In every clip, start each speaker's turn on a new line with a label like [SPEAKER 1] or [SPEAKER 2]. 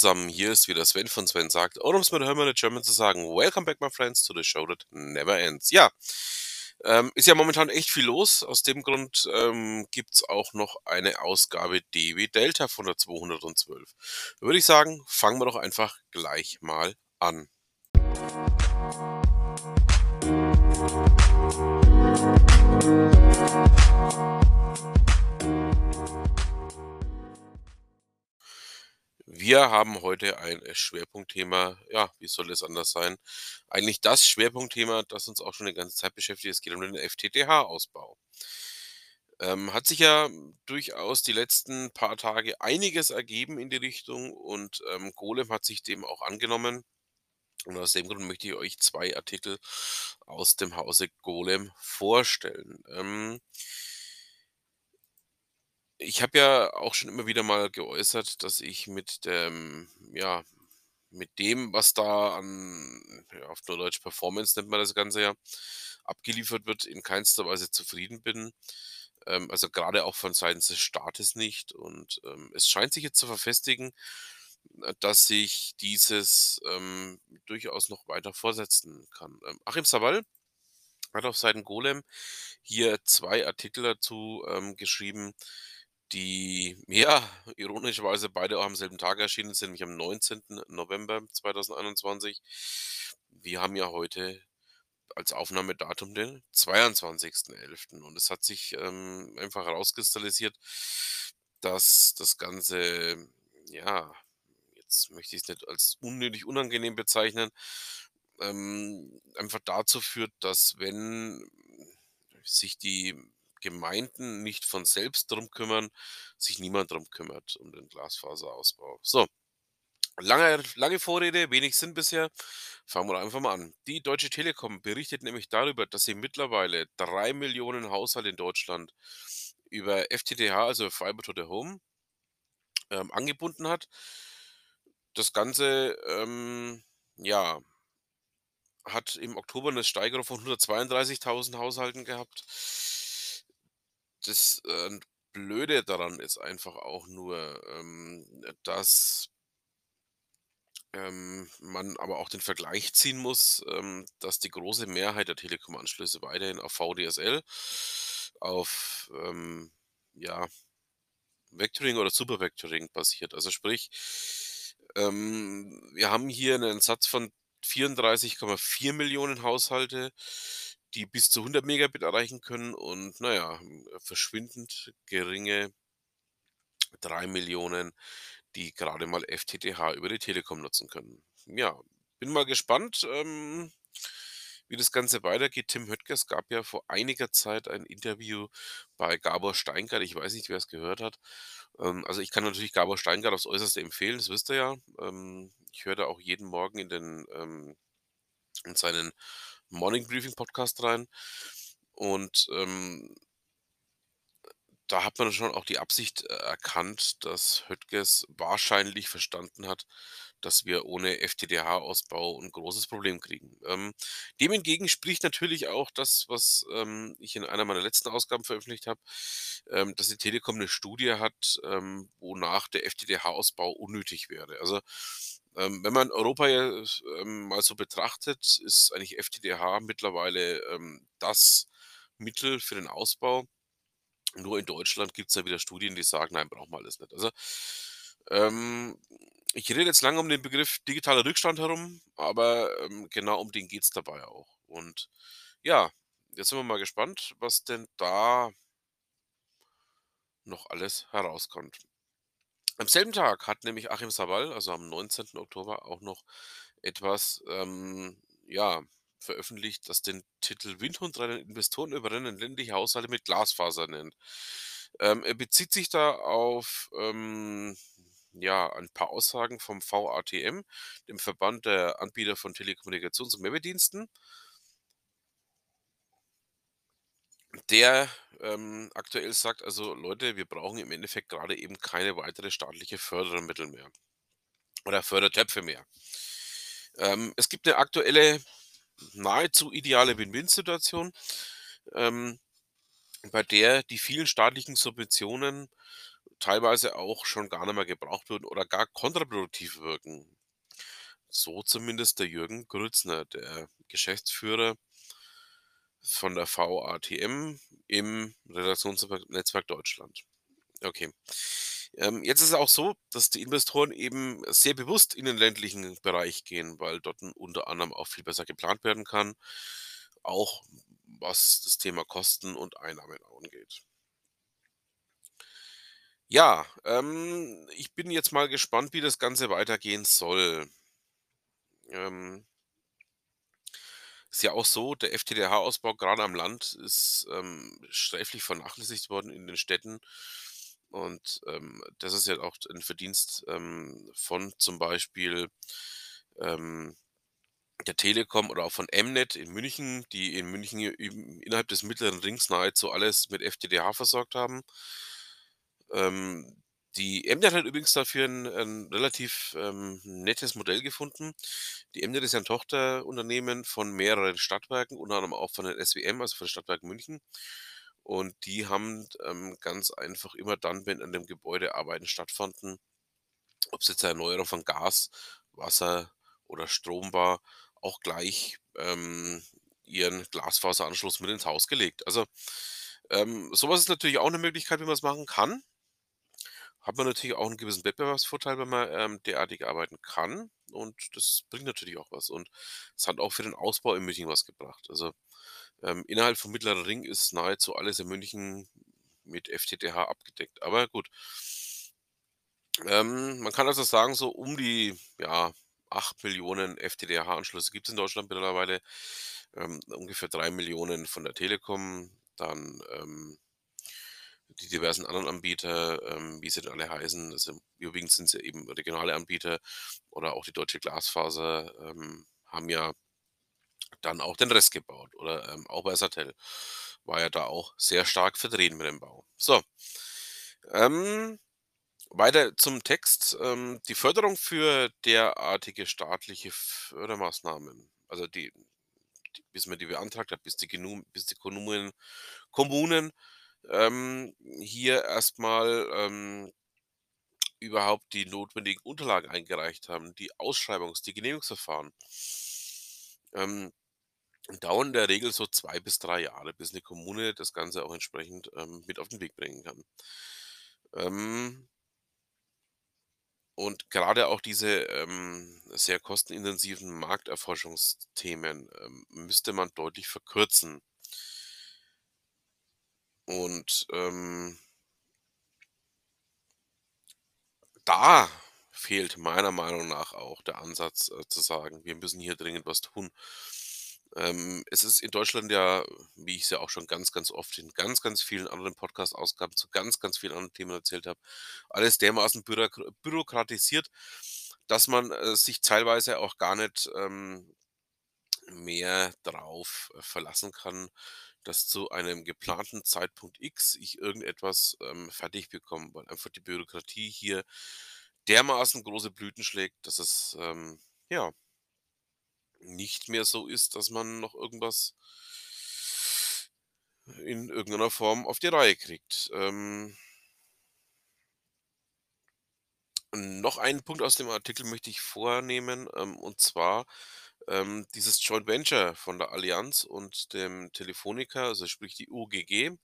[SPEAKER 1] zusammen, hier ist wieder Sven von Sven sagt, oder um es mit Hermann German zu sagen, Welcome back my friends to the show that never ends. Ja, ähm, ist ja momentan echt viel los, aus dem Grund ähm, gibt auch noch eine Ausgabe DW Delta von der 212. Da würde ich sagen, fangen wir doch einfach gleich mal an. Wir haben heute ein äh, Schwerpunktthema, ja, wie soll es anders sein? Eigentlich das Schwerpunktthema, das uns auch schon die ganze Zeit beschäftigt. Es geht um den FTTH-Ausbau. Ähm, hat sich ja durchaus die letzten paar Tage einiges ergeben in die Richtung und ähm, Golem hat sich dem auch angenommen. Und aus dem Grund möchte ich euch zwei Artikel aus dem Hause Golem vorstellen. Ähm, ich habe ja auch schon immer wieder mal geäußert, dass ich mit dem, ja, mit dem, was da an, ja, auf Neudeutsch Performance nennt man das Ganze ja, abgeliefert wird, in keinster Weise zufrieden bin. Ähm, also gerade auch von Seiten des Staates nicht. Und ähm, es scheint sich jetzt zu verfestigen, äh, dass sich dieses ähm, durchaus noch weiter vorsetzen kann. Ähm, Achim Sabal hat auf Seiten Golem hier zwei Artikel dazu ähm, geschrieben, die, ja, ironischerweise beide auch am selben Tag erschienen sind, nämlich am 19. November 2021. Wir haben ja heute als Aufnahmedatum den 22.11. Und es hat sich ähm, einfach herauskristallisiert, dass das Ganze, ja, jetzt möchte ich es nicht als unnötig unangenehm bezeichnen, ähm, einfach dazu führt, dass wenn sich die Gemeinden nicht von selbst drum kümmern, sich niemand drum kümmert um den Glasfaserausbau. So, lange, lange Vorrede, wenig Sinn bisher. Fangen wir einfach mal an. Die Deutsche Telekom berichtet nämlich darüber, dass sie mittlerweile drei Millionen Haushalte in Deutschland über FTTH, also Fiber to the Home, ähm, angebunden hat. Das Ganze, ähm, ja, hat im Oktober eine Steigerung von 132.000 Haushalten gehabt das äh, Blöde daran ist einfach auch nur, ähm, dass ähm, man aber auch den Vergleich ziehen muss, ähm, dass die große Mehrheit der Telekom-Anschlüsse weiterhin auf VDSL, auf ähm, ja, Vectoring oder Supervectoring basiert. Also sprich, ähm, wir haben hier einen Satz von 34,4 Millionen Haushalte, die bis zu 100 Megabit erreichen können und naja, verschwindend geringe 3 Millionen, die gerade mal FTTH über die Telekom nutzen können. Ja, bin mal gespannt, ähm, wie das Ganze weitergeht. Tim Höttges gab ja vor einiger Zeit ein Interview bei Gabor Steingart. Ich weiß nicht, wer es gehört hat. Ähm, also ich kann natürlich Gabor Steingart aufs Äußerste empfehlen, das wisst ihr ja. Ähm, ich höre da auch jeden Morgen in den ähm, in seinen Morning Briefing Podcast rein. Und ähm, da hat man schon auch die Absicht äh, erkannt, dass Höttges wahrscheinlich verstanden hat, dass wir ohne FTTH-Ausbau ein großes Problem kriegen. Ähm, dem entgegen spricht natürlich auch das, was ähm, ich in einer meiner letzten Ausgaben veröffentlicht habe, ähm, dass die Telekom eine Studie hat, ähm, wonach der FTTH-Ausbau unnötig wäre. Also ähm, wenn man Europa ja, ähm, mal so betrachtet, ist eigentlich FTTH mittlerweile ähm, das Mittel für den Ausbau. Nur in Deutschland gibt es ja wieder Studien, die sagen, nein, braucht man alles nicht. Also ähm, ich rede jetzt lange um den Begriff digitaler Rückstand herum, aber ähm, genau um den geht es dabei auch. Und ja, jetzt sind wir mal gespannt, was denn da noch alles herauskommt. Am selben Tag hat nämlich Achim Sabal, also am 19. Oktober, auch noch etwas, ähm, ja, veröffentlicht, das den Titel Windhund rennen Investoren überrennen ländliche Haushalte mit Glasfaser nennt. Ähm, er bezieht sich da auf ähm, ja, ein paar Aussagen vom VATM, dem Verband der Anbieter von Telekommunikations- und Mehrwertdiensten. Der ähm, aktuell sagt, also Leute, wir brauchen im Endeffekt gerade eben keine weitere staatliche Fördermittel mehr oder Fördertöpfe mehr. Ähm, es gibt eine aktuelle, nahezu ideale Win-Win-Situation, ähm, bei der die vielen staatlichen Subventionen teilweise auch schon gar nicht mehr gebraucht würden oder gar kontraproduktiv wirken. So zumindest der Jürgen Grützner, der Geschäftsführer von der VATM im Redaktionsnetzwerk Deutschland. Okay. Ähm, jetzt ist es auch so, dass die Investoren eben sehr bewusst in den ländlichen Bereich gehen, weil dort unter anderem auch viel besser geplant werden kann, auch was das Thema Kosten und Einnahmen angeht. Ja, ähm, ich bin jetzt mal gespannt, wie das Ganze weitergehen soll. Ähm ist ja auch so, der FTTH-Ausbau gerade am Land ist, ähm, sträflich vernachlässigt worden in den Städten. Und, ähm, das ist ja auch ein Verdienst, ähm, von zum Beispiel, ähm, der Telekom oder auch von M-Net in München, die in München innerhalb des Mittleren Rings nahezu alles mit FTTH versorgt haben. Ähm, die M-Net hat übrigens dafür ein 'n relativ, ähm, nettes Modell gefunden. Die M-Net ist ja 'n Tochterunternehmen von mehreren Stadtwerken, unter anderem auch von den SWM, also von den Stadtwerken München. Und die haben, ähm, ganz einfach immer dann, wenn an dem Gebäude Arbeiten stattfanden, ob's jetzt 'ne Erneuerung von Gas, Wasser oder Strom war, auch gleich, ähm, ihren Glasfaseranschluss mit ins Haus gelegt. Also, ähm, so was ist natürlich auch 'ne Möglichkeit, wie man's machen kann. Hat man natürlich auch 'n gewissen Wettbewerbsvorteil, wenn man, ähm, derartig arbeiten kann und das bringt natürlich auch was. Und es hat auch für den Ausbau in München was gebracht. Also, ähm, innerhalb vom Mittleren Ring ist nahezu alles in München mit FTTH abgedeckt. Aber gut. Ähm, man kann also sagen, so um die, ja, 8.000.000 FTTH-Anschlüsse gibt's in Deutschland mittlerweile, ähm, ungefähr 3.000.000 von der Telekom, dann, ähm die diversen anderen Anbieter, ähm, wie sie denn alle heißen. Also, überwiegend sind's ja eben regionale Anbieter oder auch die Deutsche Glasfaser, ähm, haben ja dann auch den Rest gebaut oder, ähm, auch Versatel war ja da auch sehr stark vertreten mit dem Bau. So, ähm, weiter zum Text. Ähm, die Förderung für derartige staatliche Fördermaßnahmen, also die die bis man die beantragt hat, bis die bis die Kommunen Kommunen, ähm, hier erst mal, ähm, überhaupt die notwendigen Unterlagen eingereicht haben, die Ausschreibungs die Genehmigungsverfahren ähm, dauern in der Regel so 2 bis 3 Jahre, bis 'ne Kommune das Ganze auch entsprechend, ähm, mit auf den Weg bringen kann. Ähm und gerade auch diese, ähm, sehr kostenintensiven Markterforschungsthemen, ähm, müsste man deutlich verkürzen. Und, ähm da fehlt meiner Meinung nach auch der Ansatz, äh, zu sagen: „Wir müssen hier dringend was tun.“ Ähm, es ist in Deutschland ja, wie ich's ja auch schon ganz, ganz oft in ganz, ganz vielen anderen Podcast-Ausgaben zu ganz, ganz vielen anderen Themen erzählt habe, alles dermaßen bürokr bürokratisiert, dass man, äh, sich teilweise auch gar nicht, ähm, mehr drauf, äh, verlassen kann, dass zu einem geplanten Zeitpunkt X ich irgendetwas, ähm, fertig bekomme, weil einfach die Bürokratie hier dermaßen große Blüten schlägt, dass es, ähm, ja nicht mehr so ist, dass man noch irgendwas in irgend 'ner Form auf die Reihe kriegt. Ähm noch einen Punkt aus dem Artikel möchte ich vornehmen, ähm, und zwar, ähm, dieses Joint Venture von der Allianz und dem Telefónica, also sprich die UGG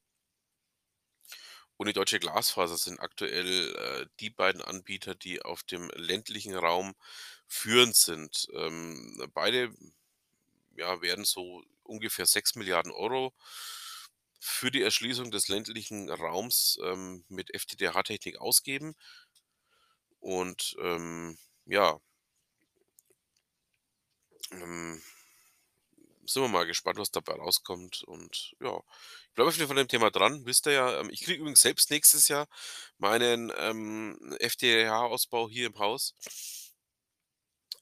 [SPEAKER 1] und die Deutsche Glasfaser sind aktuell, äh, die beiden Anbieter, die auf dem ländlichen Raum führend sind. Ähm, beide, ja, werden so ungefähr 6.000.000.000 € für die Erschließung des ländlichen Raums, ähm, mit FTTH-Technik ausgeben. Und, ähm, ja ähm, sind wir mal gespannt, was dabei rauskommt und ja, ich bleibe auf jeden Fall an dem Thema dran. Wisst ihr ja, ähm, ich kriege übrigens selbst nächstes Jahr meinen, ähm, FTTH-Ausbau hier im Haus.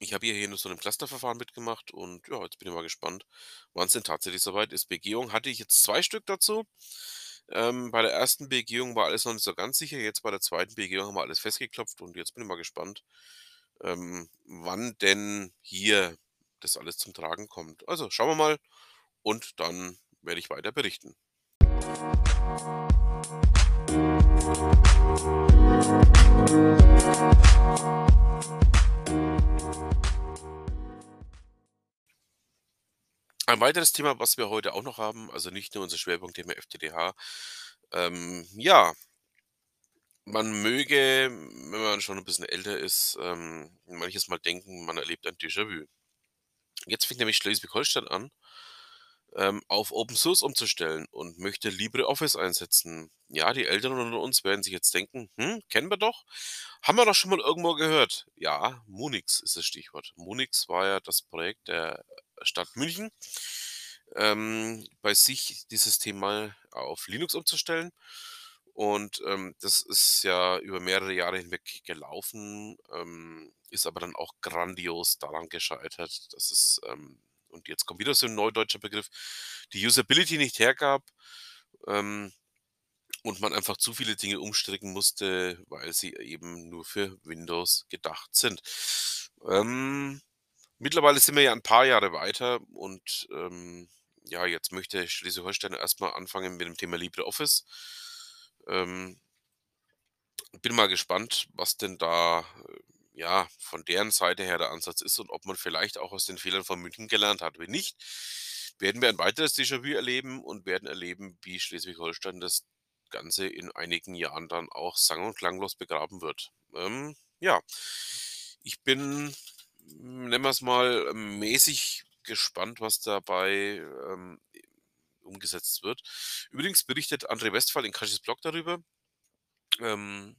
[SPEAKER 1] Ich habe hier nur so 'nem Clusterverfahren mitgemacht und ja, jetzt bin ich mal gespannt, wann's denn tatsächlich so weit ist. Begehung hatte ich jetzt 2 Stück dazu. Ähm, bei der 1. Begehung war alles noch nicht so ganz sicher. Jetzt bei der 2. Begehung haben wir alles festgeklopft und jetzt bin ich mal gespannt, ähm, wann denn hier das alles zum Tragen kommt. Also, schauen wir mal und dann werde ich weiter berichten. Ein weiteres Thema, was wir heute auch noch haben, also nicht nur unser Schwerpunktthema FTTH. Ähm, ja, man möge, wenn man schon 'n bisschen älter ist, ähm, manches Mal denken, man erlebt ein Déjà-vu. Jetzt fängt nämlich Schleswig-Holstein an, ähm, auf Open Source umzustellen und möchte LibreOffice einsetzen. Ja, die Älteren unter uns werden sich jetzt denken: „Hm, kennen wir doch. Haben wir doch schon mal irgendwo gehört.“ Ja, Munix ist das Stichwort. Munix war ja das Projekt der Stadt München, ähm, bei sich dieses Thema auf Linux umzustellen. Und, ähm, das ist ja über mehrere Jahre hinweg gelaufen, ähm, ist aber dann auch grandios daran gescheitert, dass es, ähm und jetzt kommt wieder so 'n neudeutscher Begriff, die Usability nicht hergab, ähm, und man einfach zu viele Dinge umstricken musste, weil sie eben nur für Windows gedacht sind. Ähm, mittlerweile sind wir ja ein paar Jahre weiter und, ähm, ja, jetzt möchte Schleswig-Holstein erst mal anfangen mit dem Thema LibreOffice. Ähm bin mal gespannt, was denn da, äh, ja, von deren Seite her der Ansatz ist und ob man vielleicht auch aus den Fehlern von München gelernt hat. Wenn nicht, werden wir ein weiteres Déjà-vu erleben und werden erleben, wie Schleswig-Holstein das Ganze in einigen Jahren dann auch sang und klanglos begraben wird. Ähm, ja, ich bin, nennen wir's mal, mäßig gespannt, was dabei, ähm, umgesetzt wird. Übrigens berichtet André Westphal in Kashis Blog darüber. Ähm,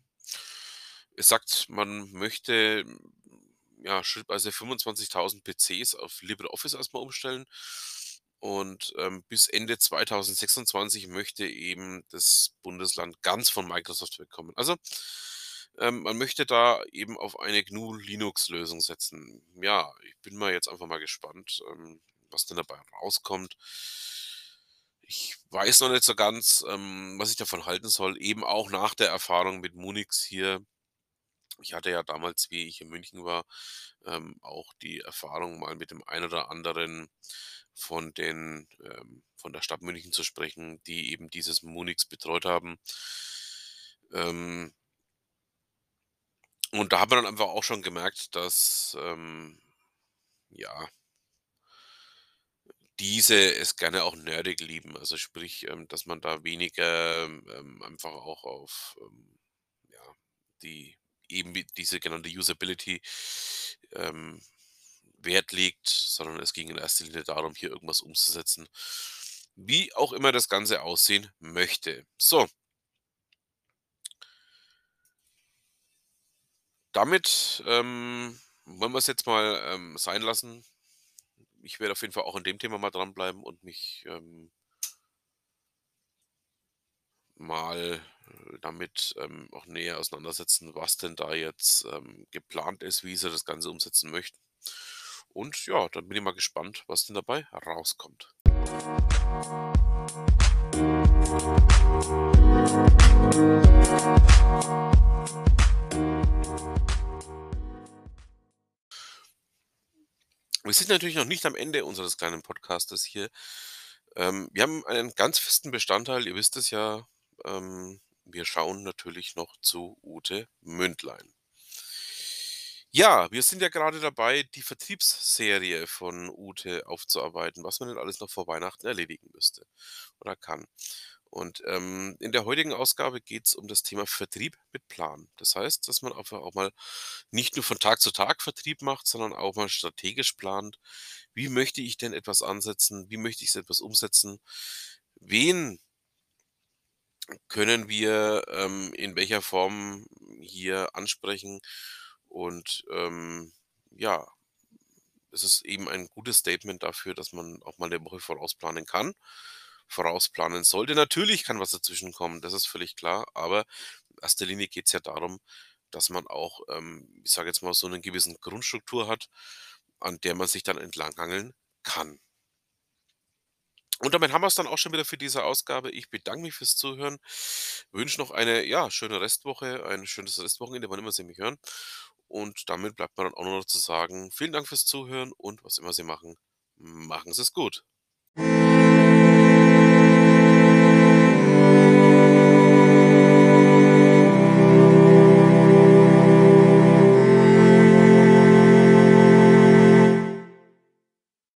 [SPEAKER 1] er sagt, man möchte, ja, schrittweise 25.000 PCs auf LibreOffice erst mal umstellen und, ähm, bis Ende 2026 möchte eben das Bundesland ganz von Microsoft wegkommen. Also, ähm, man möchte da eben auf eine GNU-Linux-Lösung setzen. Ja, ich bin mal jetzt einfach mal gespannt, ähm, was denn dabei rauskommt. Ich weiß noch nicht so ganz, ähm, was ich davon halten soll, eben auch nach der Erfahrung mit Munix hier. Ich hatte ja damals, wie ich in München war, ähm, auch die Erfahrung, mal mit dem einen oder anderen von den ähm, von der Stadt München zu sprechen, die eben dieses Munix betreut haben. Ähm und da hat man dann einfach auch schon gemerkt, dass, ähm, ja diese es gerne auch nerdig lieben. Also sprich, ähm, dass man da weniger, ähm, einfach auch auf, ähm, ja, die eben diese genannte Usability, ähm, Wert legt, sondern es ging in erster Linie darum, hier irgendwas umzusetzen, wie auch immer das Ganze aussehen möchte. So. Damit, ähm, wollen wir's jetzt mal, ähm, sein lassen. Ich werde auf jeden Fall auch an dem Thema mal dranbleiben und mich, ähm mal, äh, damit, ähm, auch näher auseinandersetzen, was denn da jetzt, ähm, geplant ist, wie sie das Ganze umsetzen möchten. Und ja, dann bin ich mal gespannt, was denn dabei rauskommt. Wir sind natürlich noch nicht am Ende unseres kleinen Podcastes hier. Ähm, wir haben einen ganz festen Bestandteil, ihr wisst es ja, ähm, wir schauen natürlich noch zu Ute Mündlein. Ja, wir sind ja grade dabei, die Vertriebsserie von Ute aufzuarbeiten, was man denn alles noch vor Weihnachten erledigen müsste oder kann. Und, ähm, in der heutigen Ausgabe geht's um das Thema Vertrieb mit Plan. Das heißt, dass man einfach auch mal nicht nur von Tag zu Tag Vertrieb macht, sondern auch mal strategisch plant: „Wie möchte ich denn etwas ansetzen? Wie möchte ich etwas umsetzen? Wen können wir, ähm, in welcher Form hier ansprechen?“ Und, ähm, ja, es ist eben ein gutes Statement dafür, dass man auch mal 'ne Woche vorausplanen kann, vorausplanen sollte. Natürlich kann was dazwischenkommen, das ist völlig klar, aber in erster Linie geht's ja darum, dass man auch, ähm, ich sage jetzt mal, so 'nen gewissen Grundstruktur hat, an der man sich dann entlanghangeln kann. Und damit haben wir's dann auch schon wieder für diese Ausgabe. Ich bedanke mich fürs Zuhören, wünsche noch eine, ja, schöne Restwoche, ein schönes Restwochenende, wann immer Sie mich hören. Und damit bleibt mir dann auch nur noch zu sagen: Vielen Dank fürs Zuhören und was immer Sie machen, machen Sie's gut.